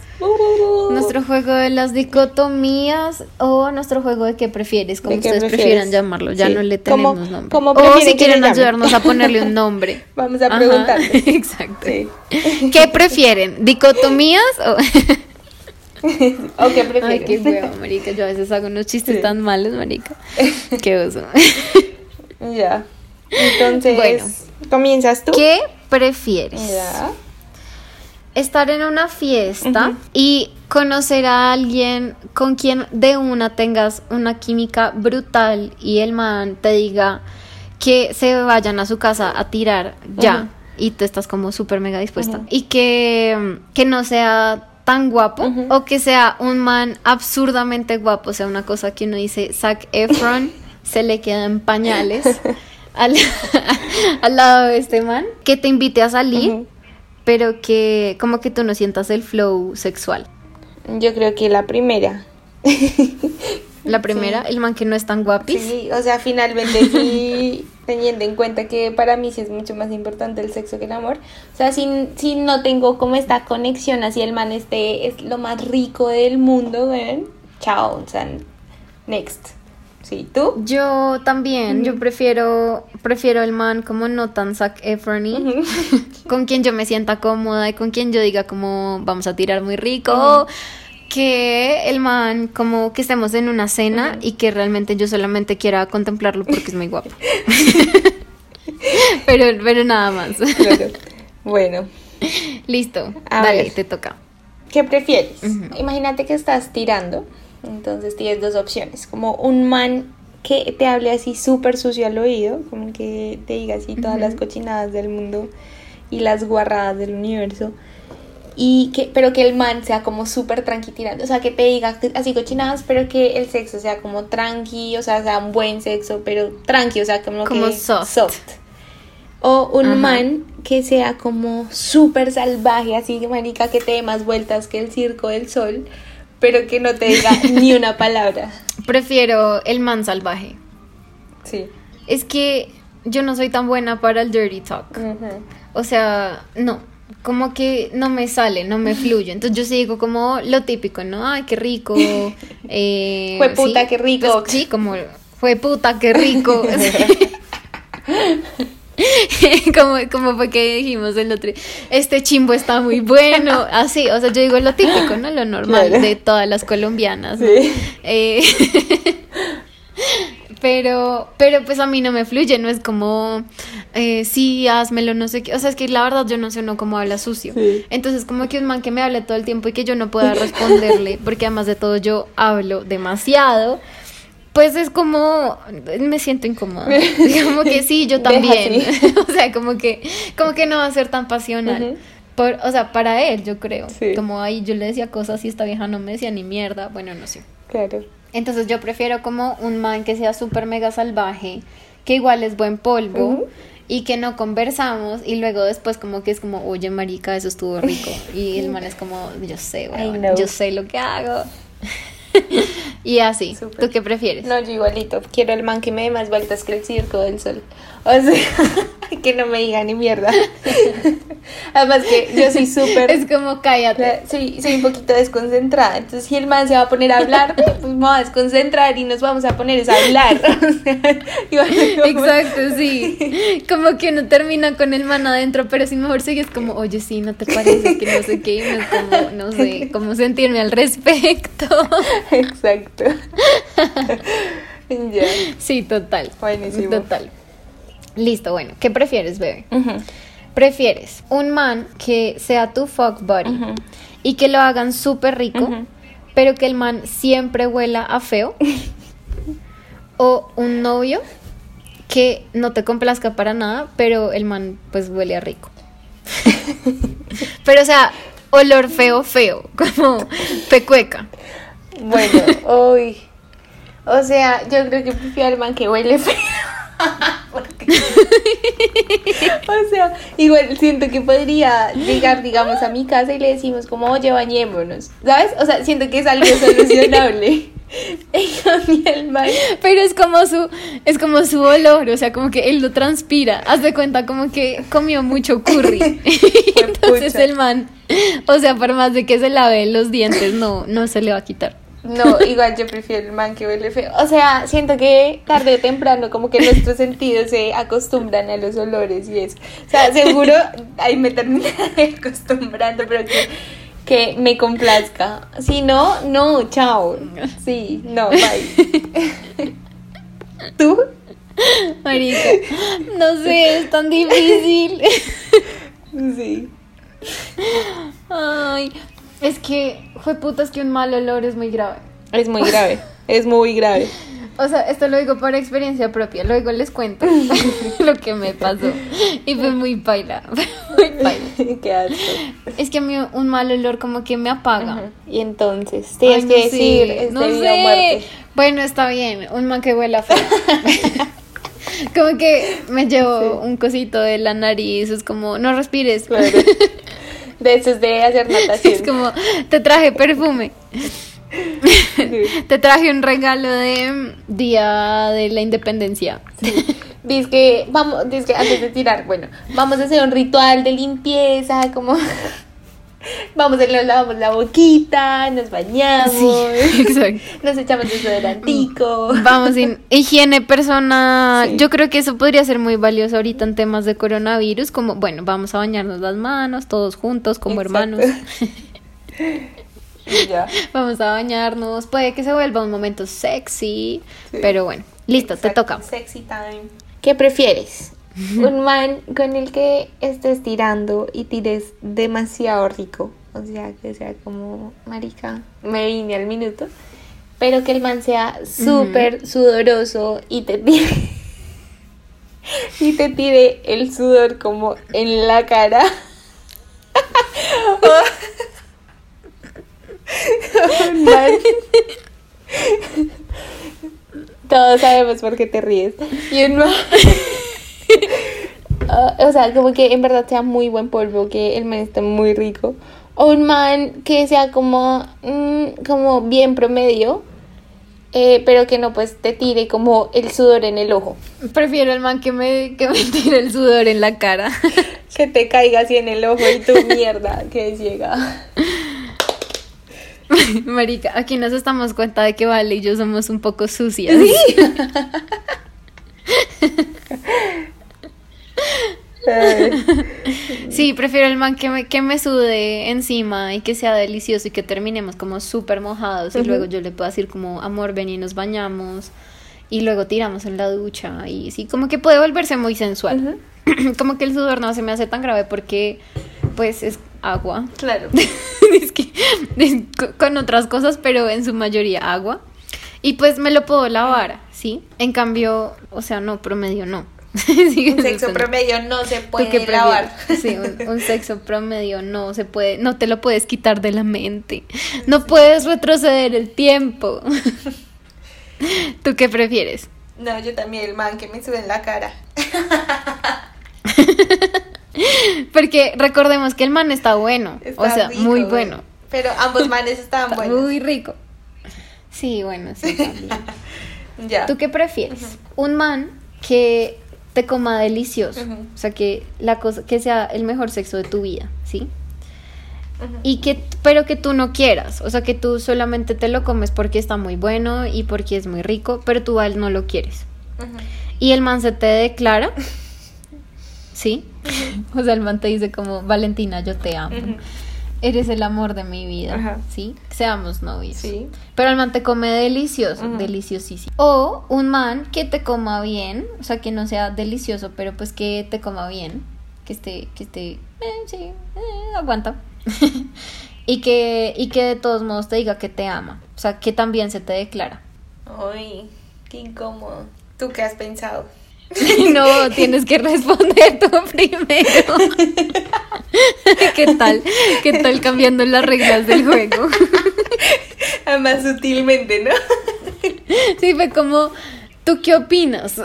Nuestro juego de las dicotomías o nuestro juego de qué prefieres, como ustedes prefieran llamarlo. Ya no le tenemos nombre. o si quieren ayudarnos a ponerle un nombre. Vamos a preguntar. Exacto. ¿Qué prefieren? ¿Dicotomías o.? ¿O qué prefieren? Ay, qué huevo, marica. Yo a veces hago unos chistes tan malos, marica. Qué oso. ya. Entonces, bueno, ¿comienzas tú? ¿Qué prefieres? Estar en una fiesta y conocer a alguien con quien de una tengas una química brutal y el man te diga que se vayan a su casa a tirar ya y tú estás como súper mega dispuesta y que, que no sea tan guapo o que sea un man absurdamente guapo, o sea, una cosa que uno dice Zac Efron se le queda en pañales al, al lado de este man que te invite a salir, pero que como que tú no sientas el flow sexual. Yo creo que la primera. La primera, el man que no es tan guapis. Sí, o sea, finalmente sí, teniendo en cuenta que para mí sí es mucho más importante el sexo que el amor. O sea, si, si no tengo como esta conexión, así el man este es lo más rico del mundo, ¿ven? Chao, o sea, next. Sí, ¿tú? Yo también, yo prefiero prefiero el man como no tan Zac Efron con quien yo me sienta cómoda y con quien yo diga como vamos a tirar muy rico que el man como que estemos en una cena y que realmente yo solamente quiera contemplarlo porque es muy guapo. pero pero nada más. Claro. Bueno, Listo. A Dale, ver. te toca. ¿qué prefieres? Imagínate que estás tirando, entonces tienes dos opciones, como un man que te hable así súper sucio al oído, como que te diga así todas las cochinadas del mundo y las guarradas del universo, y que, pero que el man sea como súper tranqui tirando, o sea, que te diga así cochinadas, pero que el sexo sea como tranqui, o sea, sea un buen sexo, pero tranqui, o sea, como, Como que soft. O un Ajá. man que sea como súper salvaje, así marica, que te dé más vueltas que el circo del sol, pero que no te diga ni una palabra. Prefiero el man salvaje. Sí. Es que yo no soy tan buena para el dirty talk. O sea, no, como que no me sale, no me fluye. Entonces yo sí digo como lo típico, ¿no? Ay, qué rico. Eh, Fue puta, sí, qué rico. pues, sí, como fue puta, qué rico. como, como fue que dijimos el otro, este chimbo está muy bueno, así, o sea, yo digo lo típico, ¿no? Lo normal Claro. de todas las colombianas. ¿no? Sí. Eh, pero, pero pues a mí no me fluye, no es como, eh, sí, házmelo, no sé qué. O sea, es que la verdad yo no sé uno cómo habla sucio. Sí. Entonces, como que un man que me hable todo el tiempo y que yo no pueda responderle, porque además de todo yo hablo demasiado. Pues es como, me siento incómoda. Como que sí, yo también. o sea, como que, como que no va a ser tan pasional. Por, o sea, para él, yo creo. Sí. Como ahí yo le decía cosas y esta vieja no me decía ni mierda. Bueno, no sé. Claro. Entonces yo prefiero como un man que sea súper mega salvaje, que igual es buen polvo y que no conversamos y luego después como que es como, oye marica, eso estuvo rico. Y el man es como, yo sé, weón, yo sé lo que hago. y así, Súper. ¿tú qué prefieres? No, yo igualito. Quiero el man que me dé más vueltas que el circo del sol. O sea, que no me diga ni mierda. Además que yo soy súper... Es como cállate. soy, soy un poquito desconcentrada. Entonces, si el man se va a poner a hablar, pues me voy a desconcentrar y nos vamos a poner a hablar. O sea, y va a ser como- Exacto, sí. Como que uno termina con el man adentro, pero si mejor sigues como, oye, sí, ¿no te parece que no sé qué? Y es como, no sé, cómo sentirme al respecto. Exacto. ya. Sí, total. Buenísimo. Total. Listo, bueno, ¿qué prefieres, bebé? ¿Prefieres un man que sea tu fuck buddy y que lo hagan súper rico, pero que el man siempre huela a feo? ¿O un novio que no te complazca para nada, pero el man pues huele a rico? pero o sea, olor feo, feo, como pecueca. Bueno, uy. O sea, yo creo que prefiero al man que huele feo. O sea, igual siento que podría llegar, digamos, a mi casa y le decimos como, oye, bañémonos. ¿Sabes? O sea, siento que es algo solucionable. Pero es como su, es como su olor, o sea, como que él lo transpira. Haz de cuenta como que comió mucho curry. Entonces el man, o sea, por más de que se lave los dientes, no, no se le va a quitar. No, igual yo prefiero el man que huele feo. O sea, siento que tarde o temprano como que nuestros sentidos se acostumbran a los olores y eso. O sea, seguro ahí me terminaré acostumbrando, pero que, que me complazca. Si no, no, chao. Sí, no, bye. ¿Tú? Marica, no sé, es tan difícil. Sí. Ay, es que, fue puta, es que un mal olor es muy grave. Es muy grave, es muy grave. O sea, esto lo digo por experiencia propia, luego les cuento lo que me pasó. Y fue muy paila, muy paila. Qué asco. Es que a mí un mal olor como que me apaga. Y entonces, tienes Ay, que decir, es no de vida o sé. muerte. Bueno, está bien, un man que huela feo. como que me llevo un cosito de la nariz, es como, no respires. Claro. De de hacer natación. Es como, te traje perfume. Te traje un regalo de Día de la Independencia. Dice que, vamos, dice que antes de tirar, bueno, vamos a hacer un ritual de limpieza, como vamos nos lavamos la boquita, nos bañamos, Sí, nos echamos desodorantico. Vamos sin higiene personal. Sí. Yo creo que eso podría ser muy valioso ahorita en temas de coronavirus, como, bueno, vamos a bañarnos las manos todos juntos como Exacto. hermanos. Ya. Vamos a bañarnos. Puede que se vuelva un momento sexy, pero bueno, listo, te toca. Sexy time. ¿Qué prefieres? Un man con el que estés tirando y tires demasiado rico. O sea, que sea como, marica, me vine al minuto. Pero que el man sea súper sudoroso y te tire... y te tire el sudor como en la cara. Todos sabemos por qué te ríes. Y un man- Ah, o sea, como que en verdad sea muy buen polvo, que el man esté muy rico. O un man que sea como, mm, como bien promedio, eh, pero que no pues te tire como el sudor en el ojo. Prefiero el man que me, que me tire el sudor en la cara. Que te caiga así en el ojo y tu mierda que ciega. Marica, aquí nos estamos cuenta de que Vale y yo somos un poco sucias. Sí, prefiero el man que me, que me sude encima y que sea delicioso y que terminemos como súper mojados y luego yo le puedo decir como, amor, ven y nos bañamos y luego tiramos en la ducha y sí, como que puede volverse muy sensual. como que el sudor no se me hace tan grave porque pues es agua. Claro. es que es con otras cosas, pero en su mayoría agua. Y pues me lo puedo lavar, ¿sí? En cambio, o sea, no, promedio no. Sí, Un sexo promedio no se ¿Tú puede lavar. prefieres? Sí, un, un sexo promedio no se puede, no te lo puedes quitar de la mente. No puedes retroceder el tiempo. ¿Tú qué prefieres? No, yo también el man que me sube en la cara. Porque recordemos que el man está bueno, Está o sea, rico, muy bueno. Pero ambos manes estaban Está buenos. muy rico. Sí, bueno, sí. también. Ya. ¿Tú qué prefieres? Un man que te coma delicioso, o sea, que la cosa que sea el mejor sexo de tu vida, ¿sí? Y que pero que tú no quieras, o sea, que tú solamente te lo comes porque está muy bueno y porque es muy rico, pero tú a él no lo quieres. Y el man se te declara, ¿sí? O sea, el man te dice como, Valentina, yo te amo. Eres el amor de mi vida, Ajá. ¿sí? Seamos novios. Sí. Pero el man te come delicioso, deliciosísimo. O un man que te coma bien, o sea, que no sea delicioso, pero pues que te coma bien, que esté, que esté, eh, sí, eh, aguanta. y que, y que de todos modos te diga que te ama, o sea, que también se te declara. Ay, qué incómodo. ¿Tú qué has pensado? no, tienes que responder tú primero. ¿Qué tal? ¿Qué tal cambiando las reglas del juego? Más sutilmente, ¿no? Sí, fue como, ¿tú qué opinas?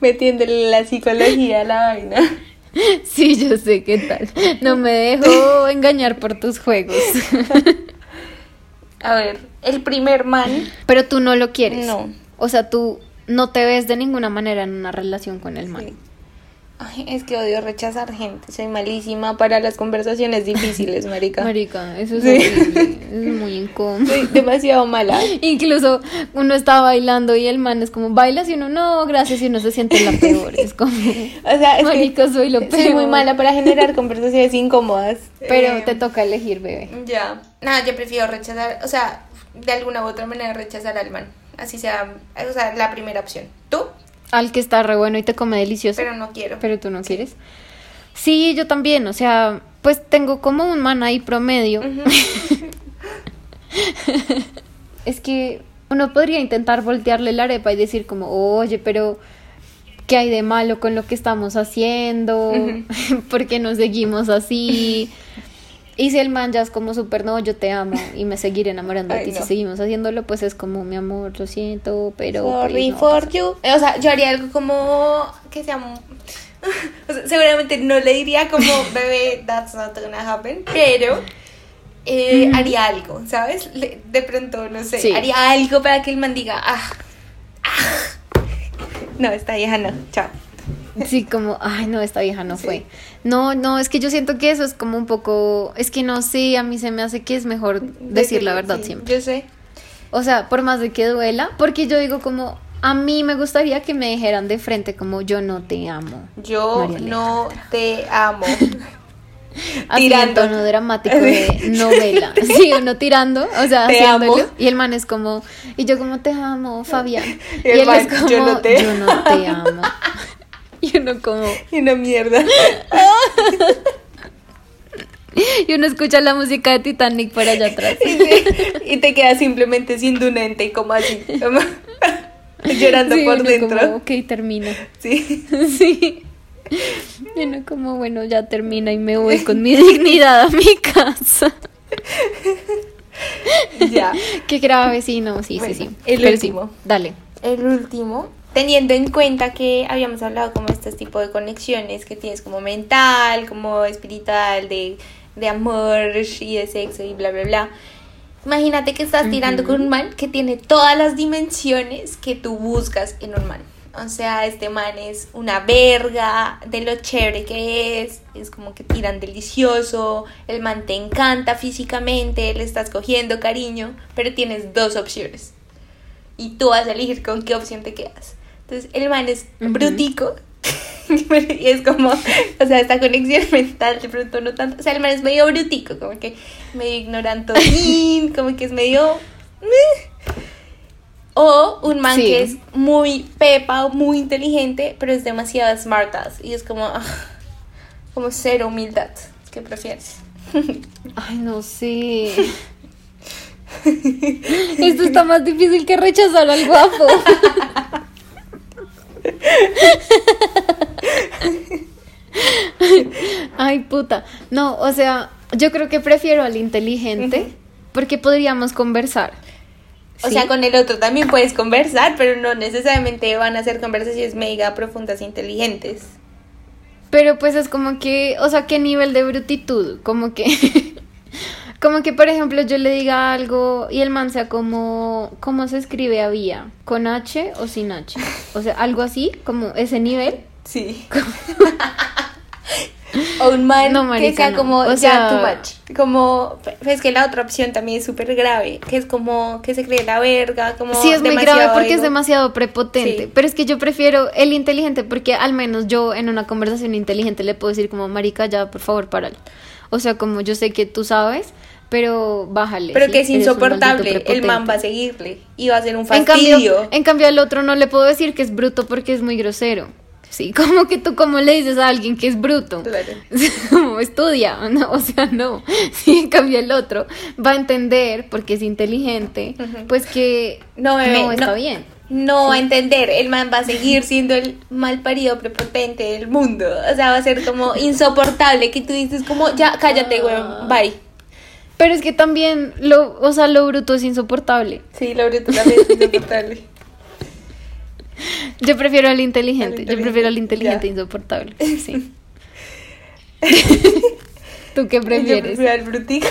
Metiéndole la psicología a la vaina. Sí, yo sé qué tal. No me dejo engañar por tus juegos. A ver, el primer man. Pero tú no lo quieres. No. O sea, tú no te ves de ninguna manera en una relación con el man. Sí. Ay, es que odio rechazar gente. Soy malísima para las conversaciones difíciles, marica. Marica, eso es Sí. horrible. Es muy incómodo. Soy demasiado mala. Incluso uno está bailando y el man es como, bailas y uno, no, gracias, y uno se siente la peor. Es como, O sea, es Marica, que soy lo soy peor. muy mala para generar conversaciones incómodas. pero Eh, te toca elegir, bebé. Ya. Nada, yo prefiero rechazar, o sea, de alguna u otra manera rechazar al man. Así sea, o sea, la primera opción. ¿Tú? Al que está re bueno y te come delicioso. Pero no quiero. Pero tú no quieres. Sí, yo también, o sea, pues tengo como un man ahí promedio. es que uno podría intentar voltearle la arepa y decir como, oye, pero ¿qué hay de malo con lo que estamos haciendo? ¿Por qué nos seguimos así? Y si el man ya es como súper, no, yo te amo y me seguiré enamorando de ti. no. Si seguimos haciéndolo, pues es como, mi amor, lo siento, pero... Sorry pues, no for pasa you. O sea, yo haría algo como que sea. o sea, seguramente no le diría como, bebé, that's not gonna happen. Pero eh, haría algo, ¿sabes? Le- de pronto, no sé, Sí. haría algo para que el man diga, ah, ah. No, esta vieja no, chao. Sí, como, ay, no, esta vieja no fue. No, no, es que yo siento que eso es como un poco, es que no sé, a mí se me hace que es mejor decir la verdad sí, siempre. Yo sé. O sea, por más de que duela, porque yo digo como, a mí me gustaría que me dijeran de frente como, yo no te amo. Yo no te amo. Así en Tirando. tono dramático de novela. Sí, uno tirando, o sea, Te haciéndolo. amo. Y el man es como, y yo como te amo, Fabián. Y él man, es como, "Yo no te-" yo no te amo. Y uno como, Y una mierda. y uno escucha la música de Titanic por allá atrás. Y te, y te quedas simplemente siendo un ente como así, como llorando Sí, por uno dentro. como, ok, termina. Sí. Sí. Y uno como, bueno, ya termina y me voy con mi dignidad a mi casa. Ya. Qué grave, sí, no, sí, Bueno, sí, sí. el Pero sí, último. dale. El último, teniendo en cuenta que habíamos hablado como este tipo de conexiones que tienes como mental, como espiritual, de, de amor y de sexo y bla, bla, bla. Imagínate que estás tirando Ujú. con un man que tiene todas las dimensiones que tú buscas en un man. O sea, este man es una verga de lo chévere que es, es como que tiran delicioso, el man te encanta físicamente, le estás cogiendo cariño, pero tienes dos opciones y tú vas a elegir con qué opción te quedas. Entonces, el man es Ujú. brutico. y es como, o sea, esta conexión mental de pronto no tanto. O sea, el man es medio brutico, como que medio ignorantoín, como que es medio. O un man Sí. que es muy pepa o muy inteligente, pero es demasiado smartass. Y es como, ah, como cero humildad. ¿Qué prefieres? Ay, no sé. Esto está más difícil que rechazar al guapo. Ay, puta. No, o sea, yo creo que prefiero al inteligente porque podríamos conversar. O ¿sí? sea, con el otro también puedes conversar, pero no necesariamente van a ser conversaciones mega profundas e inteligentes. Pero pues es como que, o sea, ¿qué nivel de brutitud? Como que, como que, por ejemplo, yo le diga algo y el man sea como, ¿cómo se escribe había? ¿Con H o sin H? O sea, algo así, como ese nivel. Sí. o un man No, que sea no. como O ya sea- too much. Como, es que la otra opción también es súper grave, que es como que se cree la verga, como Sí, es muy grave porque es demasiado prepotente. Sí. Pero es que yo prefiero el inteligente porque al menos yo en una conversación inteligente le puedo decir como, marica, ya, por favor, páralo. O sea, como yo sé que tú sabes, pero bájale. Pero ¿sí? que es insoportable, el man va a seguirle y va a ser un En fastidio. cambio, en cambio al otro no le puedo decir que es bruto porque es muy grosero. Sí, como que tú como le dices a alguien que es bruto. Claro. Como estudia, no, o sea, no. Sí, en cambio el otro va a entender porque es inteligente, pues que No, bebé, no está no. bien. No va a entender, el man va a seguir siendo el mal parido prepotente del mundo. O sea, va a ser como insoportable que tú dices como, ya, cállate, weón, bye. Pero es que también lo, o sea, lo bruto es insoportable. Sí, lo bruto también es insoportable. Yo prefiero al inteligente, yo prefiero al inteligente ya. insoportable. Sí. ¿Tú qué Yo prefieres? prefiero al brutico.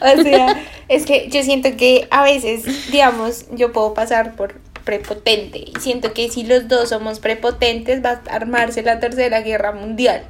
O sea, es que yo siento que a veces, digamos, yo puedo pasar por prepotente. Y siento que si los dos somos prepotentes, va a armarse la tercera guerra mundial.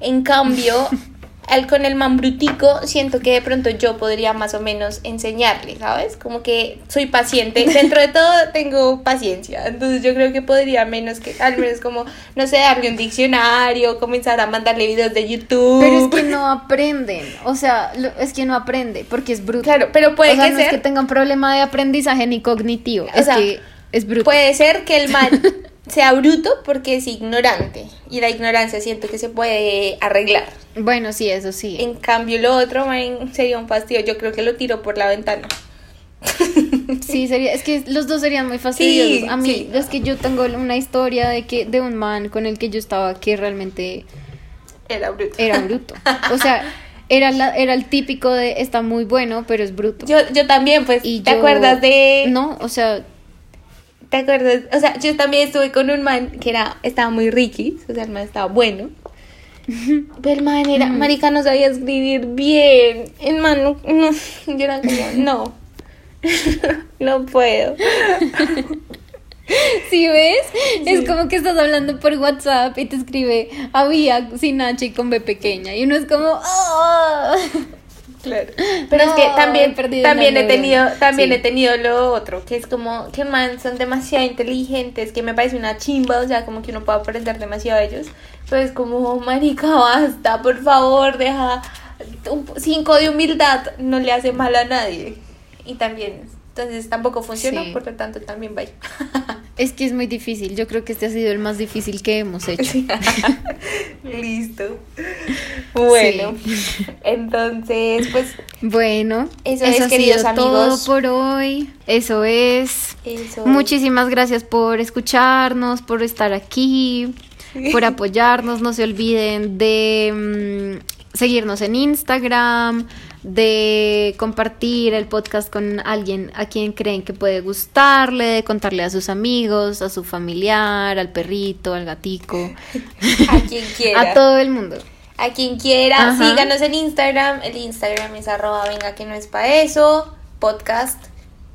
En cambio, al con el man brutico, siento que de pronto yo podría más o menos enseñarle, ¿sabes? Como que soy paciente. Dentro de todo tengo paciencia. Entonces yo creo que podría menos que, al menos como, no sé, darle un diccionario, comenzar a mandarle videos de YouTube. Pero es que no aprenden, o sea, lo- es que no aprende porque es bruto. Claro, pero puede o sea, que no ser- es que tenga un problema de aprendizaje ni cognitivo, O es sea, que es bruto. Puede ser que el man sea bruto porque es ignorante y la ignorancia siento que se puede arreglar. Bueno, sí, eso sí. En cambio lo otro man, sería un fastidio, yo creo que lo tiro por la ventana. Sí, sería, es que los dos serían muy fastidiosos. Sí, a mí, sí. es que yo tengo una historia de que de un man con el que yo estaba que realmente Era bruto. era bruto. O sea, era, la, era el típico de está muy bueno, pero es bruto. Yo, yo también, pues, Y ¿te yo- acuerdas de...? No, o sea, ¿Te acuerdas? O sea, yo también estuve con un man que era, estaba muy ricky, o sea, el man estaba bueno. Pero el man era, marica, no sabía escribir bien. El man, no, no, yo era como, no, no puedo. ¿sí ves? Es como que estás hablando por WhatsApp y te escribe había sin H y con B pequeña. Y uno es como, "Ah". Claro. Pero es que también, he también he tenido, también Sí. he tenido lo otro, que es como que man son demasiado inteligentes, que me parece una chimba, o sea, como que uno puede aprender demasiado de ellos. Pero es como, marica, basta, por favor, deja un po- cinco de humildad, no le hace mal a nadie. Y también, entonces tampoco funcionó, Sí. por lo tanto también bye. Es que es muy difícil. Yo creo que este ha sido el más difícil que hemos hecho. Listo. Bueno, entonces, pues Bueno, Eso es, ha queridos sido amigos. todo por hoy. Eso es. eso. Muchísimas gracias por escucharnos, por estar aquí, por apoyarnos. No se olviden de mm, seguirnos en Instagram, de compartir el podcast con alguien a quien creen que puede gustarle, de contarle a sus amigos, a su familiar, al perrito, al gatico, a quien quiera. a todo el mundo. A quien quiera, Ajá. síganos en Instagram. El Instagram es arroba venga que no es para eso, podcast.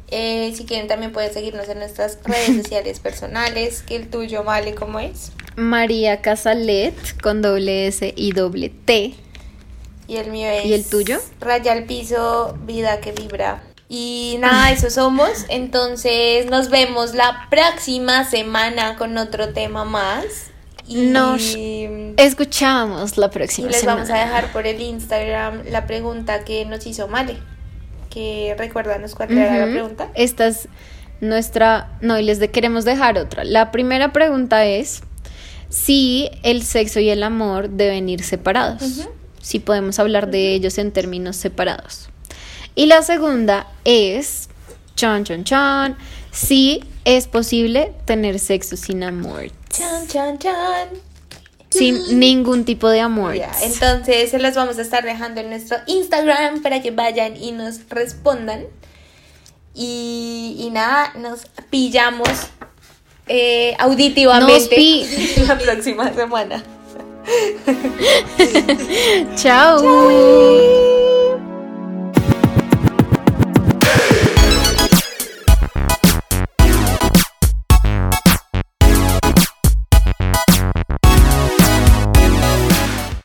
Eh, si quieren también pueden seguirnos en nuestras redes sociales personales, que el tuyo, Vale, ¿cómo es? María Casalet con doble S y doble T. Y el mío es... ¿Y el tuyo? Raya al piso, vida que vibra. Y nada, eso somos. Entonces nos vemos la próxima semana con otro tema más. Y, Nos y Escuchamos la próxima les semana. vamos a dejar por el Instagram la pregunta que nos hizo Male. Que recuérdanos cuál era la pregunta. Esta es nuestra, no, y les de- queremos dejar otra. La primera pregunta es si el sexo y el amor deben ir separados. Si podemos hablar de ellos en términos separados. Y la segunda es, chan, chan, chan, si es posible tener sexo sin amor, Chan, chan, chan. sin ningún tipo de amor. Entonces se los vamos a estar dejando en nuestro Instagram para que vayan y nos respondan. Y, y nada, nos pillamos eh, auditivamente Nos pi- la próxima semana. Chao.